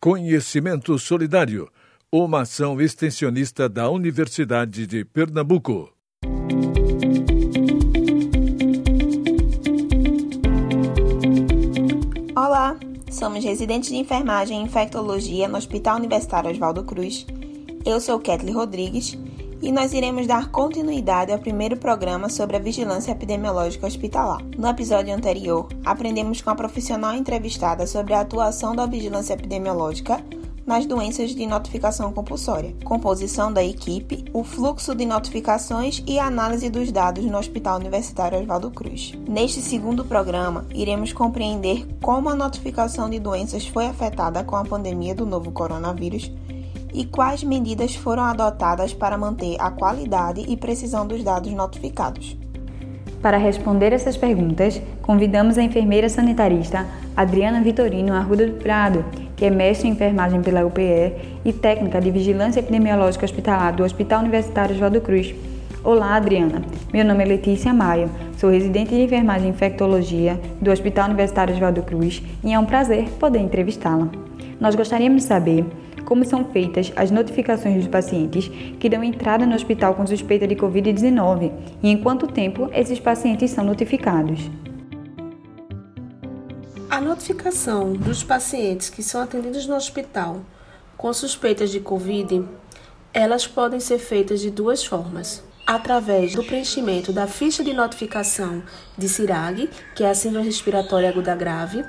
Conhecimento Solidário, uma ação extensionista da Universidade de Pernambuco. Olá, somos residentes de enfermagem e infectologia no Hospital Universitário Oswaldo Cruz. Eu sou Kathleen Rodrigues e nós iremos dar continuidade ao primeiro programa sobre a vigilância epidemiológica hospitalar. No episódio anterior, aprendemos com a profissional entrevistada sobre a atuação da vigilância epidemiológica nas doenças de notificação compulsória, composição da equipe, o fluxo de notificações e a análise dos dados no Hospital Universitário Oswaldo Cruz. Neste segundo programa, iremos compreender como a notificação de doenças foi afetada com a pandemia do novo coronavírus e quais medidas foram adotadas para manter a qualidade e precisão dos dados notificados. Para responder essas perguntas, convidamos a enfermeira sanitarista Adriana Vitorino Arruda do Prado, que é mestre em enfermagem pela UPE e técnica de vigilância epidemiológica hospitalar do Hospital Universitário Oswaldo Cruz. Olá, Adriana. Meu nome é Letícia Maio, sou residente de enfermagem e infectologia do Hospital Universitário Oswaldo Cruz e é um prazer poder entrevistá-la. Nós gostaríamos de saber como são feitas as notificações dos pacientes que dão entrada no hospital com suspeita de Covid-19 e em quanto tempo esses pacientes são notificados. A notificação dos pacientes que são atendidos no hospital com suspeitas de Covid, elas podem ser feitas de duas formas. Através do preenchimento da ficha de notificação de CIRAG, que é a Síndrome Respiratória Aguda Grave,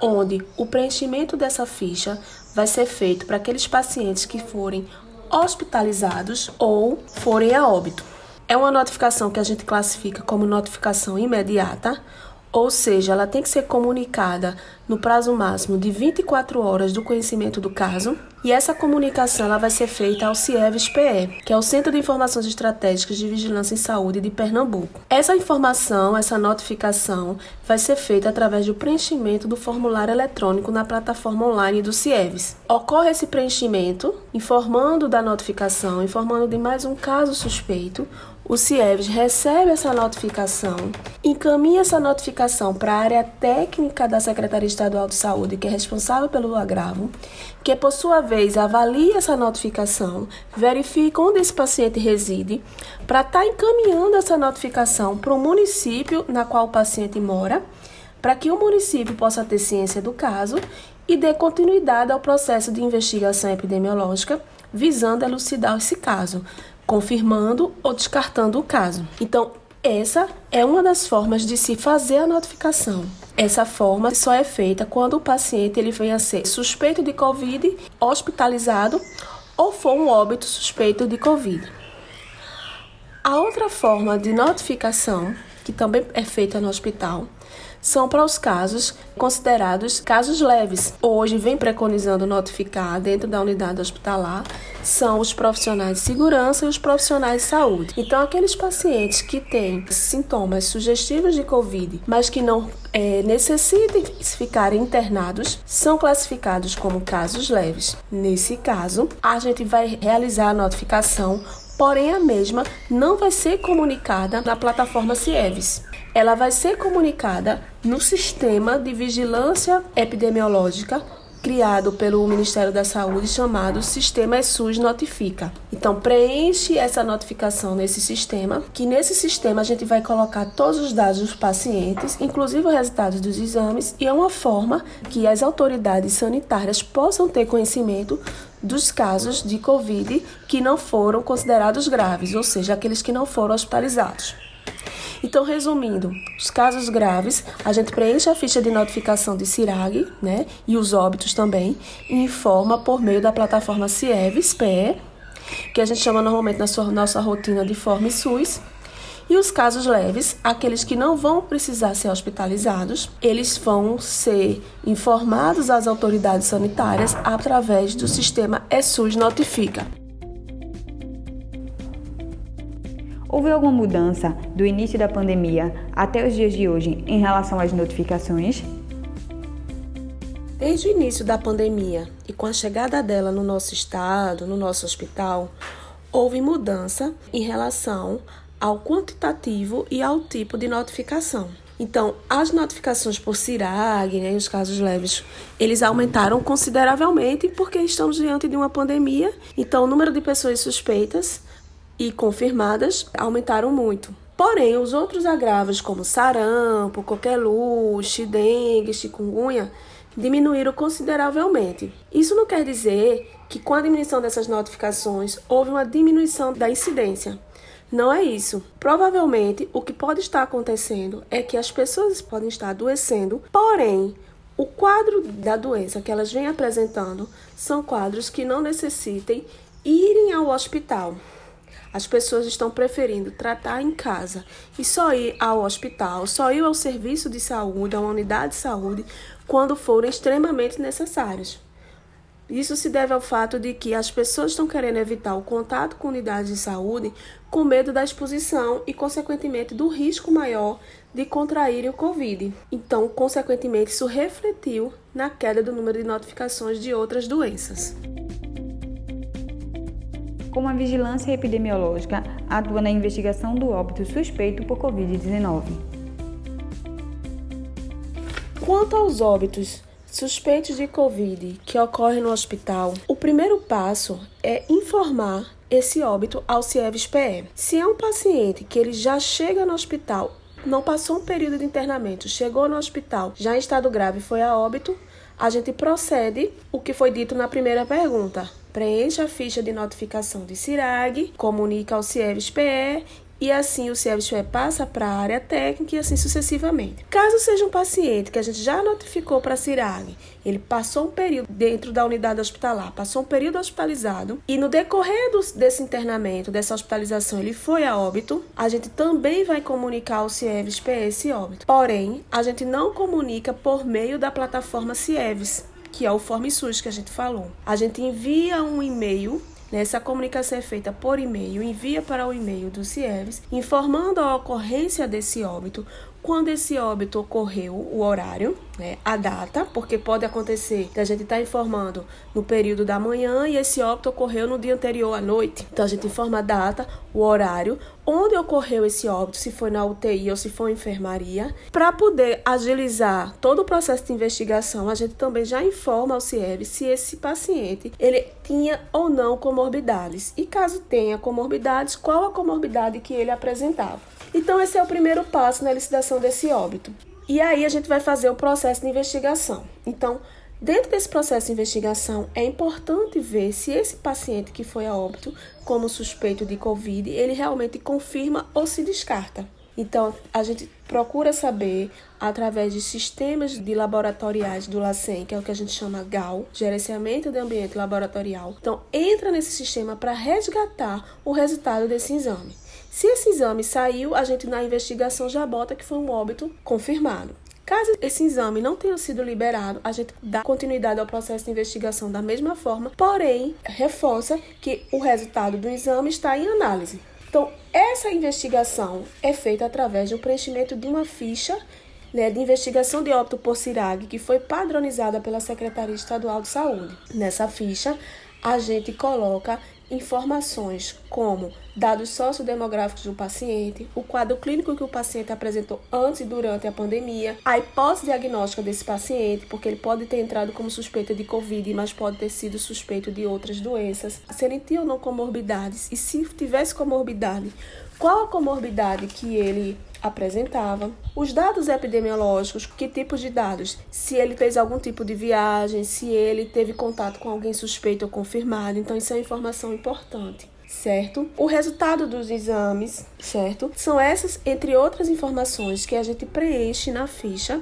onde o preenchimento dessa ficha vai ser feito para aqueles pacientes que forem hospitalizados ou forem a óbito. É uma notificação que a gente classifica como notificação imediata, ou seja, ela tem que ser comunicada no prazo máximo de 24 horas do conhecimento do caso, e essa comunicação ela vai ser feita ao CIEVES-PE, que é o Centro de Informações Estratégicas de Vigilância em Saúde de Pernambuco. Essa informação, essa notificação, vai ser feita através do preenchimento do formulário eletrônico na plataforma online do CIEVES. Ocorre esse preenchimento informando da notificação, informando de mais um caso suspeito, o CIEVES recebe essa notificação, encaminha essa notificação para a área técnica da Secretaria Estadual de Saúde, que é responsável pelo agravo, que por sua vez avalia essa notificação, verifica onde esse paciente reside, para estar tá encaminhando essa notificação para o município na qual o paciente mora, para que o município possa ter ciência do caso e dê continuidade ao processo de investigação epidemiológica, visando elucidar esse caso confirmando ou descartando o caso. Então, essa é uma das formas de se fazer a notificação. Essa forma só é feita quando o paciente ele venha a ser suspeito de COVID, hospitalizado ou for um óbito suspeito de COVID. A outra forma de notificação, que também é feita no hospital, são para os casos considerados casos leves. Hoje vem preconizando notificar dentro da unidade hospitalar são os profissionais de segurança e os profissionais de saúde. Então, aqueles pacientes que têm sintomas sugestivos de Covid, mas que não é, necessitem ficarem internados, são classificados como casos leves. Nesse caso, a gente vai realizar a notificação porém a mesma não vai ser comunicada na plataforma CIEVES ela vai ser comunicada no sistema de vigilância epidemiológica criado pelo Ministério da Saúde chamado Sistema SUS Notifica. Então preenche essa notificação nesse sistema, que nesse sistema a gente vai colocar todos os dados dos pacientes, inclusive os resultados dos exames, e é uma forma que as autoridades sanitárias possam ter conhecimento dos casos de COVID que não foram considerados graves, ou seja, aqueles que não foram hospitalizados. Então, resumindo, os casos graves, a gente preenche a ficha de notificação de CIRAG, né, e os óbitos também, e informa por meio da plataforma CIEVES, PE, que a gente chama normalmente na sua, nossa rotina de forma SUS, e os casos leves, aqueles que não vão precisar ser hospitalizados, eles vão ser informados às autoridades sanitárias através do sistema ESUS Notifica. Houve alguma mudança do início da pandemia até os dias de hoje em relação às notificações? Desde o início da pandemia e com a chegada dela no nosso estado, no nosso hospital, houve mudança em relação ao quantitativo e ao tipo de notificação. Então, as notificações por CIRAG, né, os casos leves, eles aumentaram consideravelmente porque estamos diante de uma pandemia. Então, o número de pessoas suspeitas e confirmadas aumentaram muito. Porém, os outros agravos, como sarampo, coqueluche, dengue, chikungunya, diminuíram consideravelmente. Isso não quer dizer que com a diminuição dessas notificações houve uma diminuição da incidência. Não é isso. Provavelmente o que pode estar acontecendo é que as pessoas podem estar adoecendo, porém, o quadro da doença que elas vêm apresentando são quadros que não necessitem irem ao hospital. As pessoas estão preferindo tratar em casa e só ir ao hospital, só ir ao serviço de saúde, a uma unidade de saúde, quando forem extremamente necessários. Isso se deve ao fato de que as pessoas estão querendo evitar o contato com unidades de saúde com medo da exposição e, consequentemente, do risco maior de contraírem o Covid. Então, consequentemente, isso refletiu na queda do número de notificações de outras doenças. Como a vigilância epidemiológica atua na investigação do óbito suspeito por Covid-19? Quanto aos óbitos suspeitos de Covid que ocorrem no hospital, o primeiro passo é informar esse óbito ao CIEVS-PE. Se é um paciente que ele já chega no hospital, não passou um período de internamento, chegou no hospital já em estado grave foi a óbito, a gente procede o que foi dito na primeira pergunta. Preencha a ficha de notificação de CIRAG, comunica ao CIEVS-PE e assim o CIEVS passa para a área técnica e assim sucessivamente. Caso seja um paciente que a gente já notificou para a CIRAG, ele passou um período dentro da unidade hospitalar, passou um período hospitalizado e no decorrer do, desse internamento, dessa hospitalização, ele foi a óbito, a gente também vai comunicar ao CIEVS esse óbito. Porém, a gente não comunica por meio da plataforma CIEVS, que é o FormSUS que a gente falou. A gente envia um e-mail essa comunicação é feita por e-mail, envia para o e-mail do CIEVS, informando a ocorrência desse óbito, quando esse óbito ocorreu, o horário, né, a data, porque pode acontecer que a gente está informando no período da manhã e esse óbito ocorreu no dia anterior à noite. Então a gente informa a data, o horário, onde ocorreu esse óbito, se foi na UTI ou se foi enfermaria. Para poder agilizar todo o processo de investigação, a gente também já informa ao CIEB se esse paciente ele tinha ou não comorbidades. E caso tenha comorbidades, qual a comorbidade que ele apresentava. Então, esse é o primeiro passo na elucidação desse óbito. E aí a gente vai fazer o processo de investigação. Então, dentro desse processo de investigação, é importante ver se esse paciente que foi a óbito como suspeito de Covid, ele realmente confirma ou se descarta. Então, a gente procura saber através de sistemas de laboratoriais do LACEN, que é o que a gente chama GAL, Gerenciamento de Ambiente Laboratorial. Então, entra nesse sistema para resgatar o resultado desse exame. Se esse exame saiu, a gente na investigação já bota que foi um óbito confirmado. Caso esse exame não tenha sido liberado, a gente dá continuidade ao processo de investigação da mesma forma, porém, reforça que o resultado do exame está em análise. Então, essa investigação é feita através do preenchimento de uma ficha né, de investigação de óbito por CIRAG, que foi padronizada pela Secretaria Estadual de Saúde. Nessa ficha, a gente coloca informações como dados sociodemográficos do paciente, o quadro clínico que o paciente apresentou antes e durante a pandemia, a hipótese diagnóstica desse paciente, porque ele pode ter entrado como suspeita de Covid, mas pode ter sido suspeito de outras doenças, se ele tinha ou não comorbidades, e se tivesse comorbidade, qual a comorbidade que ele apresentava, os dados epidemiológicos, que tipos de dados, se ele fez algum tipo de viagem, se ele teve contato com alguém suspeito ou confirmado, então isso é informação importante certo? O resultado dos exames, certo? São essas, entre outras informações, que a gente preenche na ficha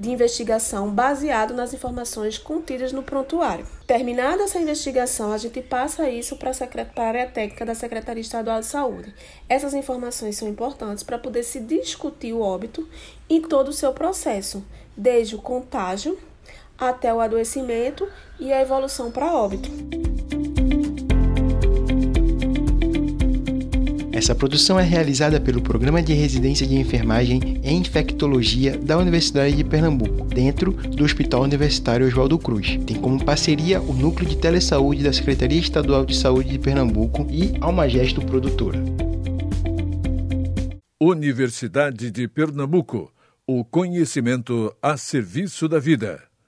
de investigação baseado nas informações contidas no prontuário. Terminada essa investigação, a gente passa isso para a secretária técnica da Secretaria Estadual de Saúde. Essas informações são importantes para poder se discutir o óbito em todo o seu processo, desde o contágio até o adoecimento e a evolução para óbito. Essa produção é realizada pelo Programa de Residência de Enfermagem em Infectologia da Universidade de Pernambuco, dentro do Hospital Universitário Oswaldo Cruz. Tem como parceria o Núcleo de Telesaúde da Secretaria Estadual de Saúde de Pernambuco e Almagesto Produtora. Universidade de Pernambuco O conhecimento a serviço da vida.